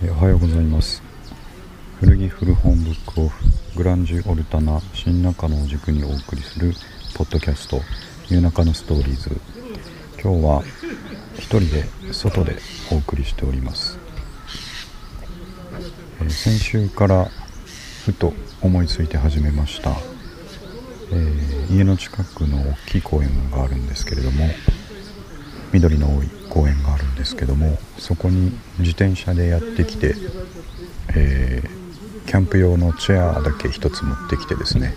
おはようございます。古着古本ブックオフグランジュオルタナ新中野を軸にお送りするポッドキャスト「ニューナカのストーリーズ」今日は一人で外でお送りしております、え先週からふと思いついて始めました、えー、家の近くの大きい公園があるんですけれども緑の多い公園があるんですけどもそこに自転車でやってきて、えー、キャンプ用のチェアだけ1つ持ってきてですね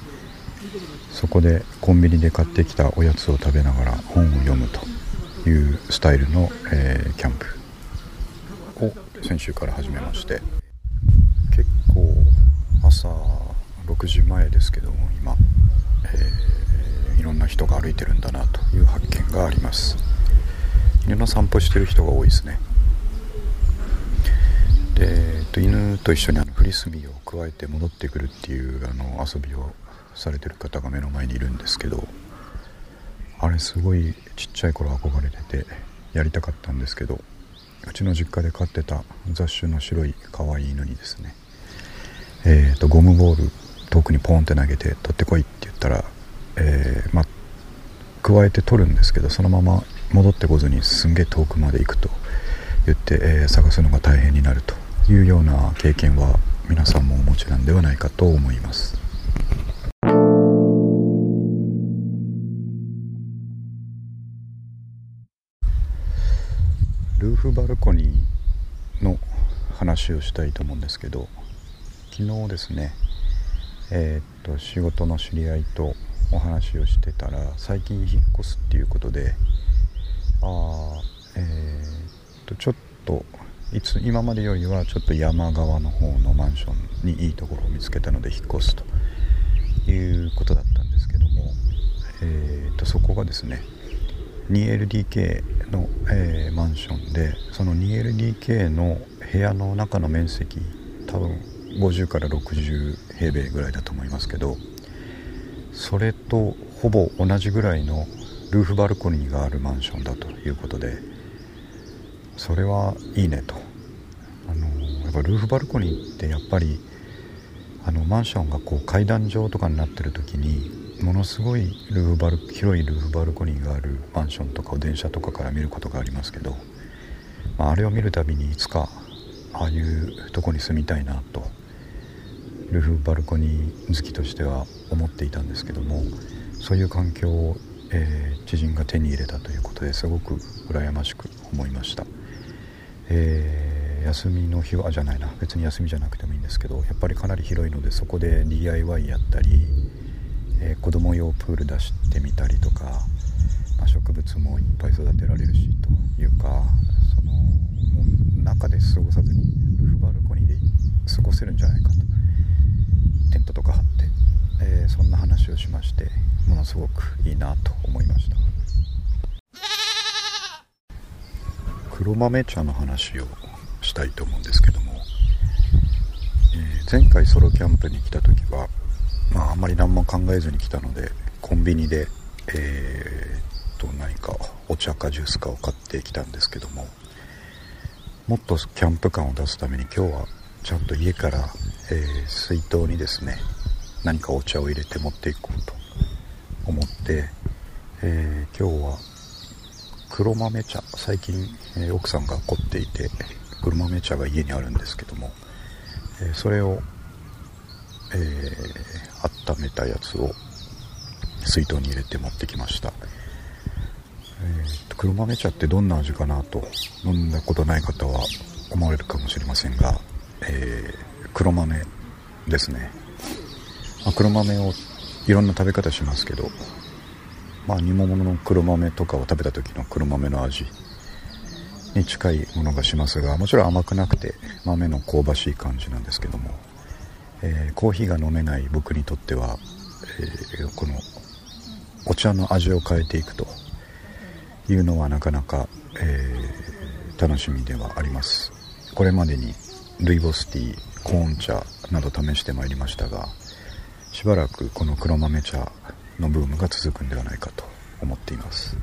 そこでコンビニで買ってきたおやつを食べながら本を読むというスタイルの、えー、キャンプを先週から始めまして結構朝6時前ですけども今、えー、いろんな人が歩いてるんだなという発見があります。犬の散歩してる人が多いですね。で、えっと、犬と一緒にあのフリスビーをくわえて戻ってくるっていうあの遊びをされてる方が目の前にいるんですけどあれすごいちっちゃい頃憧れててやりたかったんですけどうちの実家で飼ってた雑種の白い可愛い犬にですねえーと、ゴムボール遠くにポンって投げて取ってこいって言ったら、えー、まあ加えて取るんですけどそのまま戻ってこずにすんげえ遠くまで行くと言って、えー、探すのが大変になるというような経験は皆さんもお持ちなんではないかと思います。ルーフバルコニーの話をしたいと思うんですけど昨日ですねえー、っと仕事の知り合いとお話をしてたら最近引っ越すっていうことであえー、っとちょっといつ今までよりはちょっと山側の方のマンションにいいところを見つけたので引っ越すということだったんですけども、えー、っとそこがですね 2LDK の、えー、マンションでその 2LDK の部屋の中の面積多分50から60平米ぐらいだと思いますけどそれとほぼ同じぐらいのルーフバルコニーがあるマンションだということでそれはいいねと。あのやっぱルーフバルコニーってやっぱりあのマンションがこう階段状とかになってる時にものすごいルーフバル広いルーフバルコニーがあるマンションとかを電車とかから見ることがありますけど、まあ、あれを見るたびにいつかああいうとこに住みたいなとルーフバルコニー好きとしては思っていたんですけどもそういう環境をえー、知人が手に入れたということですごく羨ましく思いました、えー、休みの日はじゃないな。別に休みじゃなくてもいいんですけどやっぱりかなり広いのでそこで DIY やったり、えー、子供用プール出してみたりとか、まあ、植物もいっぱい育てられるしというかその中で過ごさずにルーフバルコニーで過ごせるんじゃないかと。テントとか張って、えー、そんな話をしましてものすごくいいなと思いました。黒豆茶の話をしたいと思うんですけども、えー、前回ソロキャンプに来た時は、まあ、あんまり何も考えずに来たのでコンビニで、えー、と何かお茶かジュースかを買ってきたんですけどももっとキャンプ感を出すために今日はちゃんと家から、えー、水筒にですね何かお茶を入れて持っていこうと思って、えー、今日は黒豆茶。最近、えー、奥さんが凝っていて黒豆茶が家にあるんですけども、え、それを、えー、温めたやつを水筒に入れて持ってきました、えー、黒豆茶ってどんな味かなと飲んだことない方は思われるかもしれませんが、え黒豆ですね、まあ、黒豆をいろんな食べ方しますけどまあ煮物の黒豆とかを食べた時の黒豆の味に近いものがしますがもちろん甘くなくて豆の香ばしい感じなんですけども、えー、コーヒーが飲めない僕にとっては、えー、このお茶の味を変えていくというのはなかなか、えー、楽しみではあります。これまでにルイボスティーコーン茶など試してまいりましたがしばらくこの黒豆茶のブームが続くんではないかと思っています、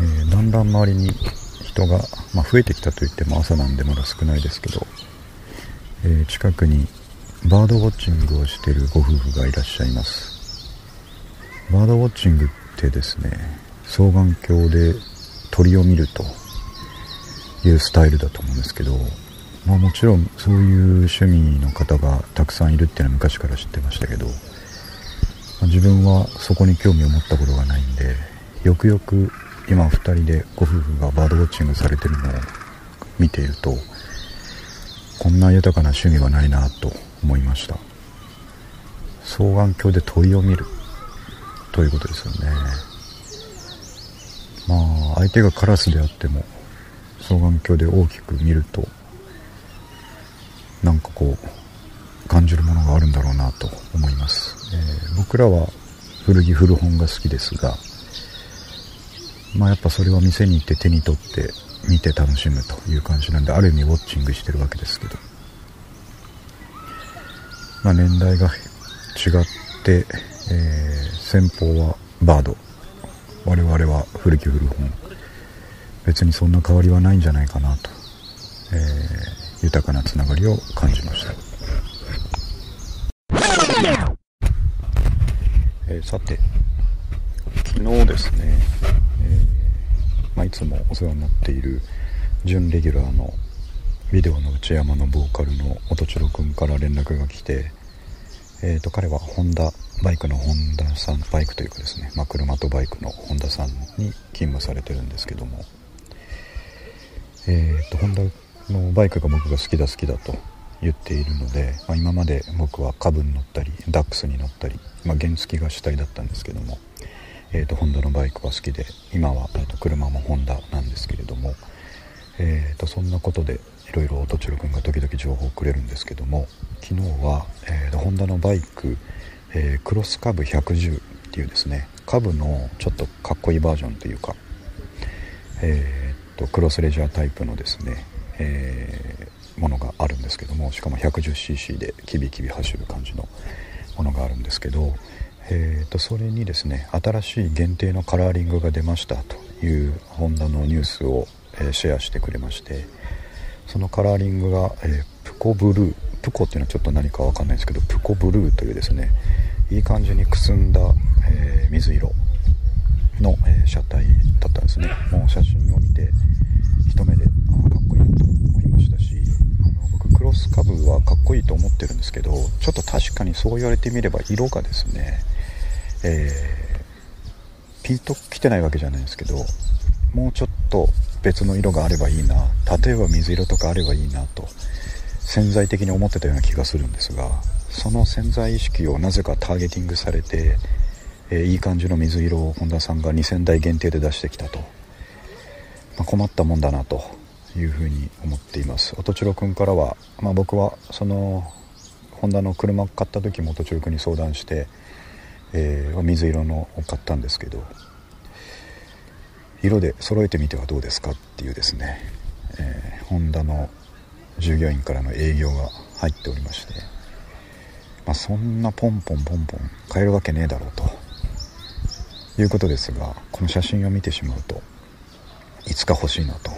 えー、だんだん周りに人が、まあ、増えてきたといっても朝なんでまだ少ないですけど、えー、近くにバードウォッチングをしているご夫婦がいらっしゃいます。バードウォッチングってですね双眼鏡で鳥を見るというスタイルだと思うんですけど、まあ、もちろんそういう趣味の方がたくさんいるっていうのは昔から知ってましたけど、まあ、自分はそこに興味を持ったことがないんでよくよく今2人でご夫婦がバードウォッチングされてるのを見ているとこんな豊かな趣味はないなと思いました。双眼鏡で鳥を見る。ということですよね。まあ相手がカラスであっても双眼鏡で大きく見るとなんかこう感じるものがあるんだろうなと思います、えー、僕らは古着古本が好きですがまあやっぱそれは店に行って手に取って見て楽しむという感じなんである意味ウォッチングしてるわけですけど。まあ年代が違って、えー、先方はバード。我々は古き古本。別にそんな変わりはないんじゃないかなと、えー、豊かなつながりを感じました、えー、さて昨日ですね、えー、まあ、いつもお世話になっている準レギュラーのビデオの内山のボーカルの音千代君から連絡が来て、えーと、彼はホンダバイクのホンダさんバイクというかですね、まあ、車とバイクのホンダさんに勤務されてるんですけどもえーと、ホンダのバイクが僕が好きだ好きだと言っているので、まあ、今まで僕はカブに乗ったりダックスに乗ったり、まあ、原付が主体だったんですけども、えーと、ホンダのバイクは好きで今は、えーと、車もホンダなんですけれども、えー、とそんなことでいろいろ音千代君が時々情報をくれるんですけども昨日は、えー、とホンダのバイク、えー、クロスカブ110っていうですねカブのちょっとかっこいいバージョンというか、えーとクロスレジャータイプのですね、えー、ものがあるんですけどもしかも 110cc でキビキビ走る感じのものがあるんですけど、えー、とそれにですね新しい限定のカラーリングが出ましたというホンダのニュースを、えー、シェアしてくれましてそのカラーリングが、えー、プコブループコっていうのはちょっと何か分かんないですけどプコブルーというですねいい感じにくすんだ、えー、水色の、え、車体だったんですね。もう写真を見て一目であ思いましたしあの僕クロスカブはかっこいいと思ってるんですけどちょっと確かにそう言われてみれば色がですね、えー、ピンときてないわけじゃないんですけどもうちょっと別の色があればいいな例えば水色とかあればいいなと潜在的に思ってたような気がするんですがその潜在意識をなぜかターゲティングされてえー、いい感じの水色を本田さんが2000台限定で出してきたと、まあ、困ったもんだなと。いうふうに思っています。音千代君からは、まあ、僕はそのホンダの車買った時も音千代君に相談して、えー、水色のを買ったんですけど色で揃えてみてはどうですかっていうですね、えー、ホンダの従業員からの営業が入っておりまして、まあ、そんなポンポンポンポン買えるわけねえだろうということですがこの写真を見てしまうといつか欲しいなと、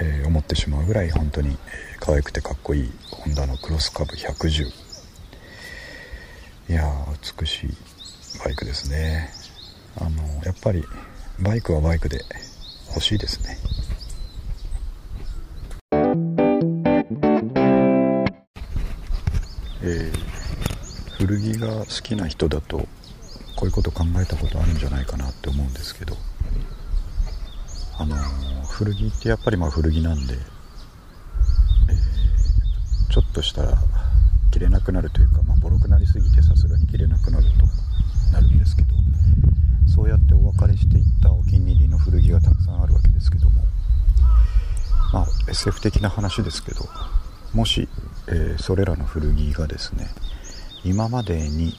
えー、思ってしまうぐらい本当に、可愛くてかっこいいホンダのクロスカブ110いやー美しいバイクですね。あのやっぱりバイクはバイクで欲しいですね。えー、古着が好きな人だとこういうこと考えたことあるんじゃないかなって思うんですけど。あの古着ってやっぱりまあ古着なんで、えー、ちょっとしたら着れなくなるというか、まあ、ボロくなりすぎてさすがに着れなくなるとなるんですけどそうやってお別れしていったお気に入りの古着がたくさんあるわけですけどもまあ SF 的な話ですけどもし、えー、それらの古着がですね今までに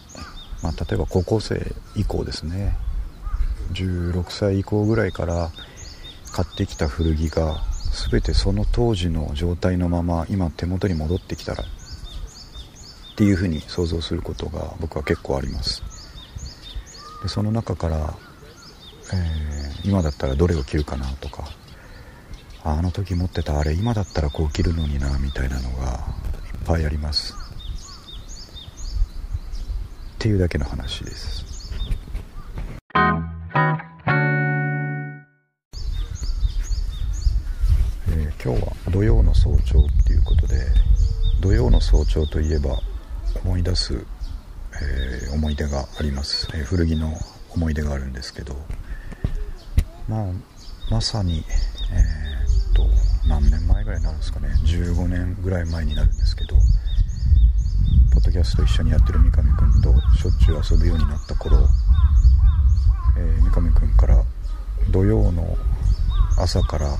まあ、例えば高校生以降ですね16歳以降ぐらいから買ってきた古着が全てその当時の状態のまま今手元に戻ってきたらっていうふうに想像することが僕は結構あります。でその中から、えー、今だったらどれを着るかなとかあの時持ってたあれ今だったらこう着るのになみたいなのがいっぱいあります。っていうだけの話です。の早朝っていうことで土曜の早朝といえば思い出す、えー、思い出があります、えー、古着の思い出があるんですけどまあまさに、えー、っと何年前ぐらいになるんですかね。15年ぐらい前になるんですけどポッドキャスト一緒にやってる三上君としょっちゅう遊ぶようになった頃、えー、三上君から土曜の朝から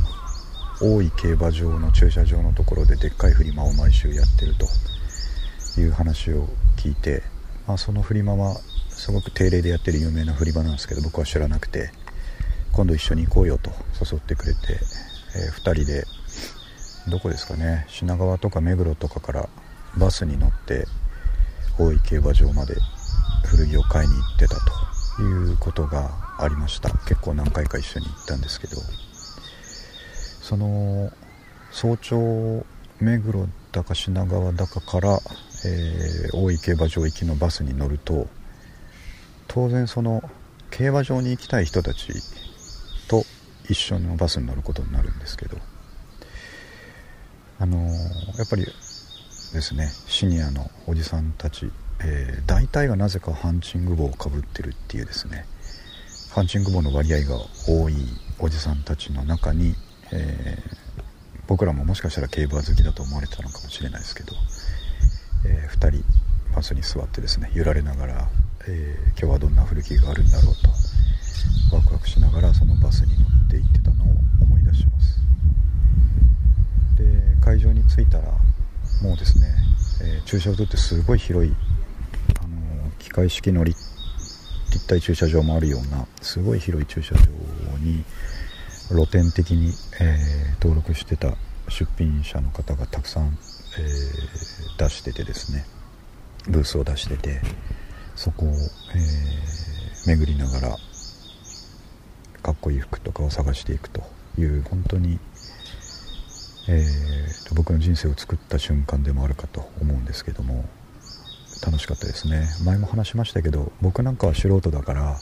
大井競馬場の駐車場のところででっかいフリマを毎週やってると。いう話を聞いて、まあ、そのフリマはすごく定例でやってる有名なフリマなんですけど僕は知らなくて今度一緒に行こうよと誘ってくれて、えー、2人でどこですかね品川とか目黒とかからバスに乗って大井競馬場まで古着を買いに行ってたということがありました。結構何回か一緒に行ったんですけど。その早朝目黒だか品川だかから、えー、大井競馬場行きのバスに乗ると当然その競馬場に行きたい人たちと一緒のバスに乗ることになるんですけどあのー、やっぱりですねシニアのおじさんたち、えー、大体がなぜかハンチング帽をかぶってるっていうですねハンチング帽の割合が多いおじさんたちの中にえー、僕らももしかしたら競馬好きだと思われてたのかもしれないですけど、えー、2人バスに座ってですね揺られながら、えー、今日はどんな古着があるんだろうとワクワクしながらそのバスに乗って行ってたのを思い出します。で会場に着いたらもうですね、え駐車場ってすごい広い、あの機械式の立体駐車場もあるようなすごい広い駐車場に露店的に、えー、登録してた出品者の方がたくさん、えー、出しててですね。ブースを出しててそこを、えー、巡りながらかっこいい服とかを探していくという本当に、えー、僕の人生を作った瞬間でもあるかと思うんですけども楽しかったですね。前も話しましたけど僕なんかは素人だから、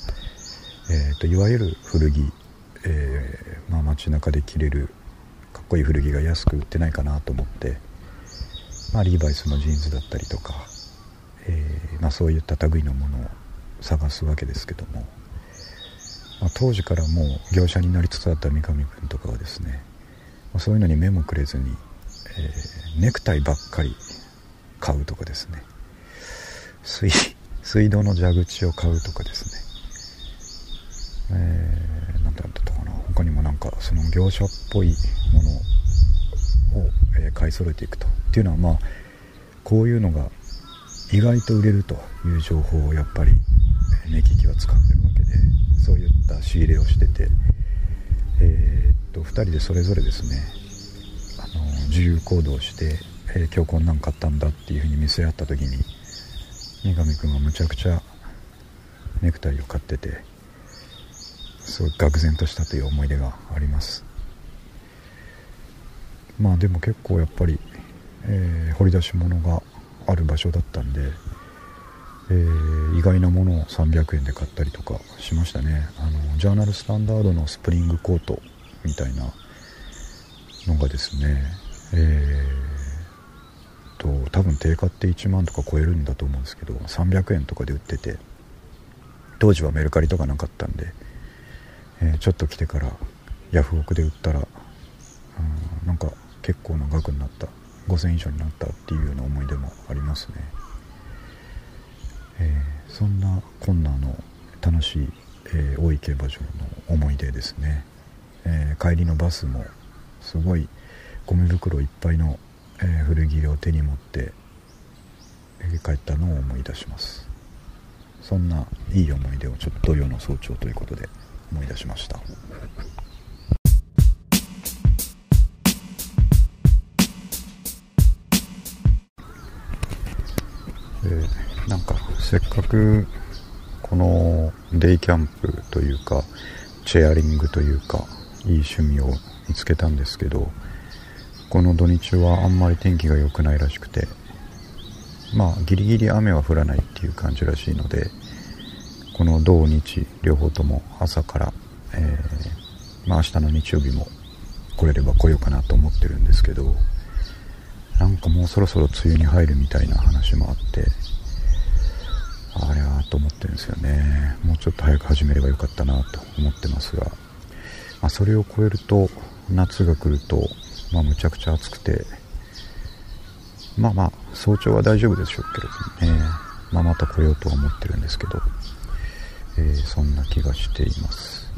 えーといわゆる古着えー、まあ、街中で着れるかっこいい古着が安く売ってないかなと思って、まあ、リーバイスのジーンズだったりとか、えー、まあ、そういった類のものを探すわけですけども、ま、当時からもう業者になりつつあった三上君とかはですね、ま、そういうのに目もくれずに、えー、ネクタイばっかり買うとかですね。水水道の蛇口を買うとかですね、えーにもなんかその業者っぽいものを、え買い揃えていくと。っていうのはまあこういうのが意外と売れるという情報をやっぱり目利きは使ってるわけでそういった仕入れをしてて、えー、っと2人でそれぞれですねあの自由行動して、えー、今日こんなん買ったんだっていうふうに見せ合った時に三上君がむちゃくちゃネクタイを買っててすごい愕然としたという思い出があります。まあでも結構やっぱり、えー、掘り出し物がある場所だったんで、えー、意外なものを300円で買ったりとかしましたね。あのジャーナルスタンダードのスプリングコートみたいなのがですねえー、と多分定価って1万とか超えるんだと思うんですけど300円とかで売ってて当時はメルカリとかなかったんでえー、ちょっと来てからヤフオクで売ったら、うん、なんか結構な額になった。5000以上になったっていうような思い出もありますね、えー、そんなこんなの楽しい、えー、大井競馬場の思い出ですね、え帰りのバスもすごいゴミ袋いっぱいの、え古着を手に持って、帰ったのを思い出します。そんないい思い出をちょっと土曜の早朝ということで。思い出しました。えなんかせっかくこのデイキャンプというかチェアリングというか、いい趣味を見つけたんですけどこの土日はあんまり天気が良くないらしくてまあギリギリ雨は降らないっていう感じらしいのでこの土日両方とも朝から、えー、まあ、明日の日曜日も来れれば来ようかなと思ってるんですけどなんかもうそろそろ梅雨に入るみたいな話もあってあれはと思ってるんですよね。もうちょっと早く始めればよかったなと思ってますが、まあ、それを超えると夏が来ると、まあ、むちゃくちゃ暑くてまあまあ早朝は大丈夫でしょうけどね、まあ、また来ようとは思ってるんですけど、えー、そんな気がしています。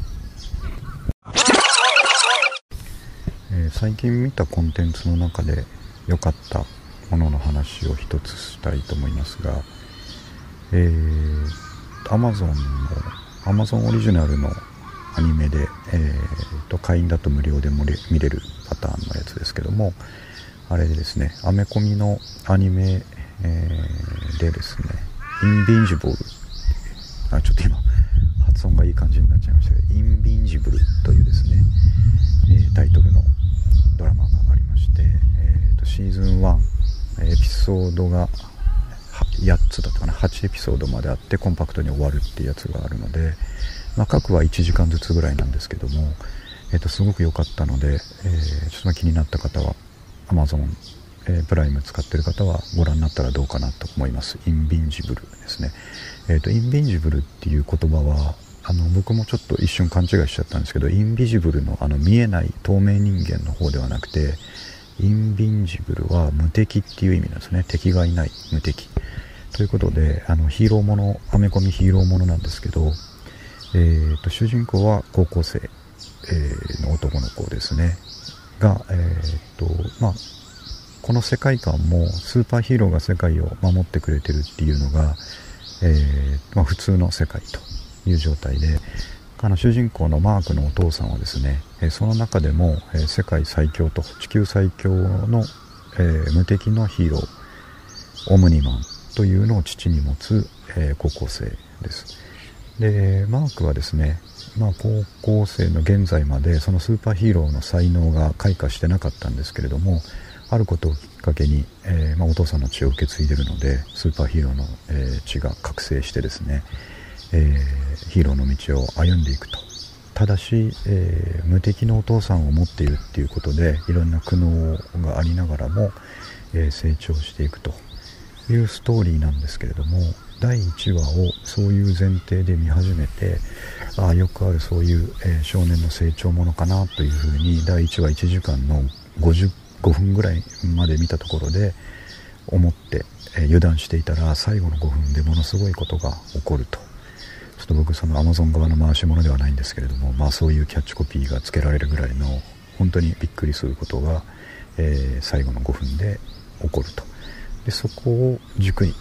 えー、最近見たコンテンツの中で良かったものの話を一つしたいと思いますが、えー、Amazon の Amazon オリジナルのアニメで、えーと、会員だと無料で見れるパターンのやつですけどもあれですねアメコミのアニメ、えー、でですねインビンジブル発音がいい感じになっちゃいましたけどインビンジブルというですね、えー、タイトルのドラマがありまして、えーと、シーズン1エピソードが8つだったかな8エピソードまであってコンパクトに終わるっていうやつがあるので、まあ、各は1時間ずつぐらいなんですけども、えー、とすごく良かったので、えー、ちょっと気になった方は Amazon、えー、プライム使ってる方はご覧になったらどうかなと思います。 Invincible ですね、えーと、 Invincible っていう言葉はあの僕もちょっと一瞬勘違いしちゃったんですけど invisible のあの見えない透明人間の方ではなくてインビンジブルは無敵っていう意味なんですね。敵がいない無敵。ということであのヒーローものアメコミヒーローものなんですけど、えーと、主人公は高校生、えー、の男の子ですね。が、えーとまあ、この世界観もスーパーヒーローが世界を守ってくれてるっていうのが、えー、まあ、普通の世界と。いう状態であの主人公のマークのお父さんはですね、その中でも、世界最強と地球最強の、え、無敵のヒーローオムニマンというのを父に持つ、え、高校生です。でマークはですね、まあ、高校生の現在までそのスーパーヒーローの才能が開花してなかったんですけれどもあることをきっかけに、え、まあ、お父さんの血を受け継いでるのでスーパーヒーローの、え血が覚醒してですねえー、ヒーローの道を歩んでいくと。ただし、えー、無敵のお父さんを持っているっていうことでいろんな苦悩がありながらも、えー、成長していくというストーリーなんですけれども第1話をそういう前提で見始めてああよくあるそういう、えー、少年の成長ものかなというふうに第1話1時間の55分ぐらいまで見たところで思って、え油断していたら最後の5分でものすごいことが起こると。ちょっと僕そのアマゾン側の回し物ではないんですけれどもまあそういうキャッチコピーがつけられるぐらいの本当にびっくりすることが、えー、最後の5分で起こると。でそこを軸に、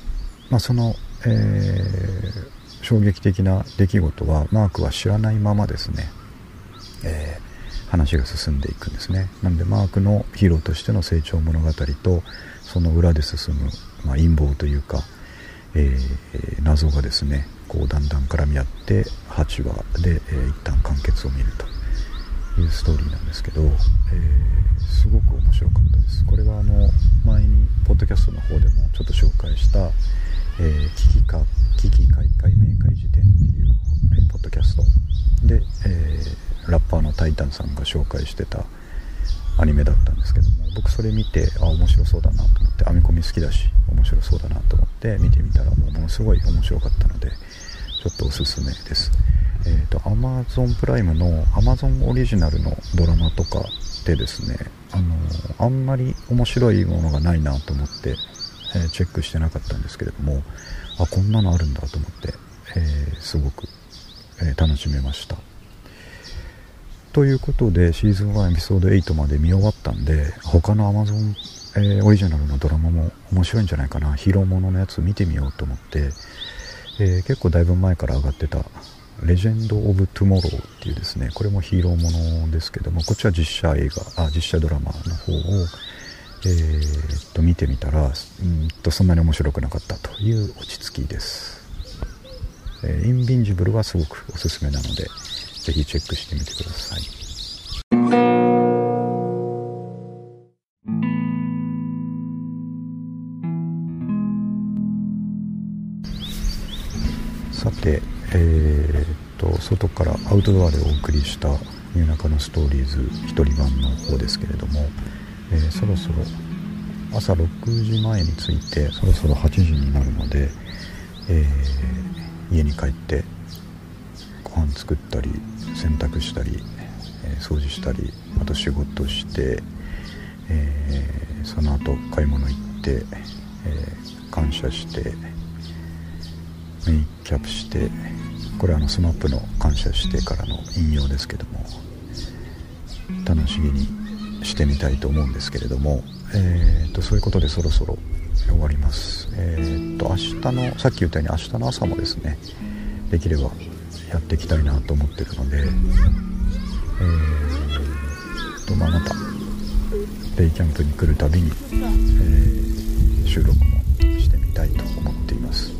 まあ、その、えー、衝撃的な出来事はマークは知らないままですね、えー、話が進んでいくんですね。なのでマークのヒーローとしての成長物語とその裏で進む、まあ、陰謀というか、えー、謎がですねこうだんだん絡み合って8話で、えー、一旦完結を見るというストーリーなんですけど、えー、すごく面白かったです。これはあの前にポッドキャストの方でもちょっと紹介した、えー、危機か危機開会明快辞典っていう、えー、ポッドキャストで、えー、ラッパーのタイタンさんが紹介してたアニメだったんですけども僕それ見てあ面白そうだなと思って編み込み好きだし面白そうだなと思って見てみたらもうものすごい面白かったのでちょっとおすすめです。えっ、ー、と、Amazon プライムの Amazon オリジナルのドラマとかでですね、あのあんまり面白いものがないなと思って、えー、チェックしてなかったんですけれども、あ、こんなのあるんだと思って、えー、すごく、え楽しめました。ということで、シーズン1エピソード8まで見終わったんで、他の Amazon、えー、オリジナルのドラマも面白いんじゃないかな、ヒーローもののやつ見てみようと思って、えー、結構だいぶ前から上がってた「レジェンド・オブ・トゥモロー」っていうですねこれもヒーローものですけどもこっちは実写映画あ実写ドラマの方を、えー、っと見てみたらうんとそんなに面白くなかったという落ち着きです、えー、インビンジブルはすごくおすすめなのでぜひチェックしてみてください。さてえー、っと外からアウトドアでお送りした「夜中のストーリーズ」一人版の方ですけれども、えー、そろそろ朝6時前に着いてそろそろ8時になるので、えー、家に帰ってご飯作ったり洗濯したり、え掃除したりあと仕事して、えその後買い物行って、え感謝してメイキャップしてこれはあの SMAP の感謝してからの引用ですけども楽しみにしてみたいと思うんですけれども、えーと、そういうことでそろそろ終わります。えーと、明日のさっき言ったように明日の朝もですねできればやっていきたいなと思ってるので、えーとまあ、またデイキャンプに来るたびに、えー、収録もしてみたいと思っています。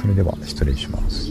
それでは失礼します。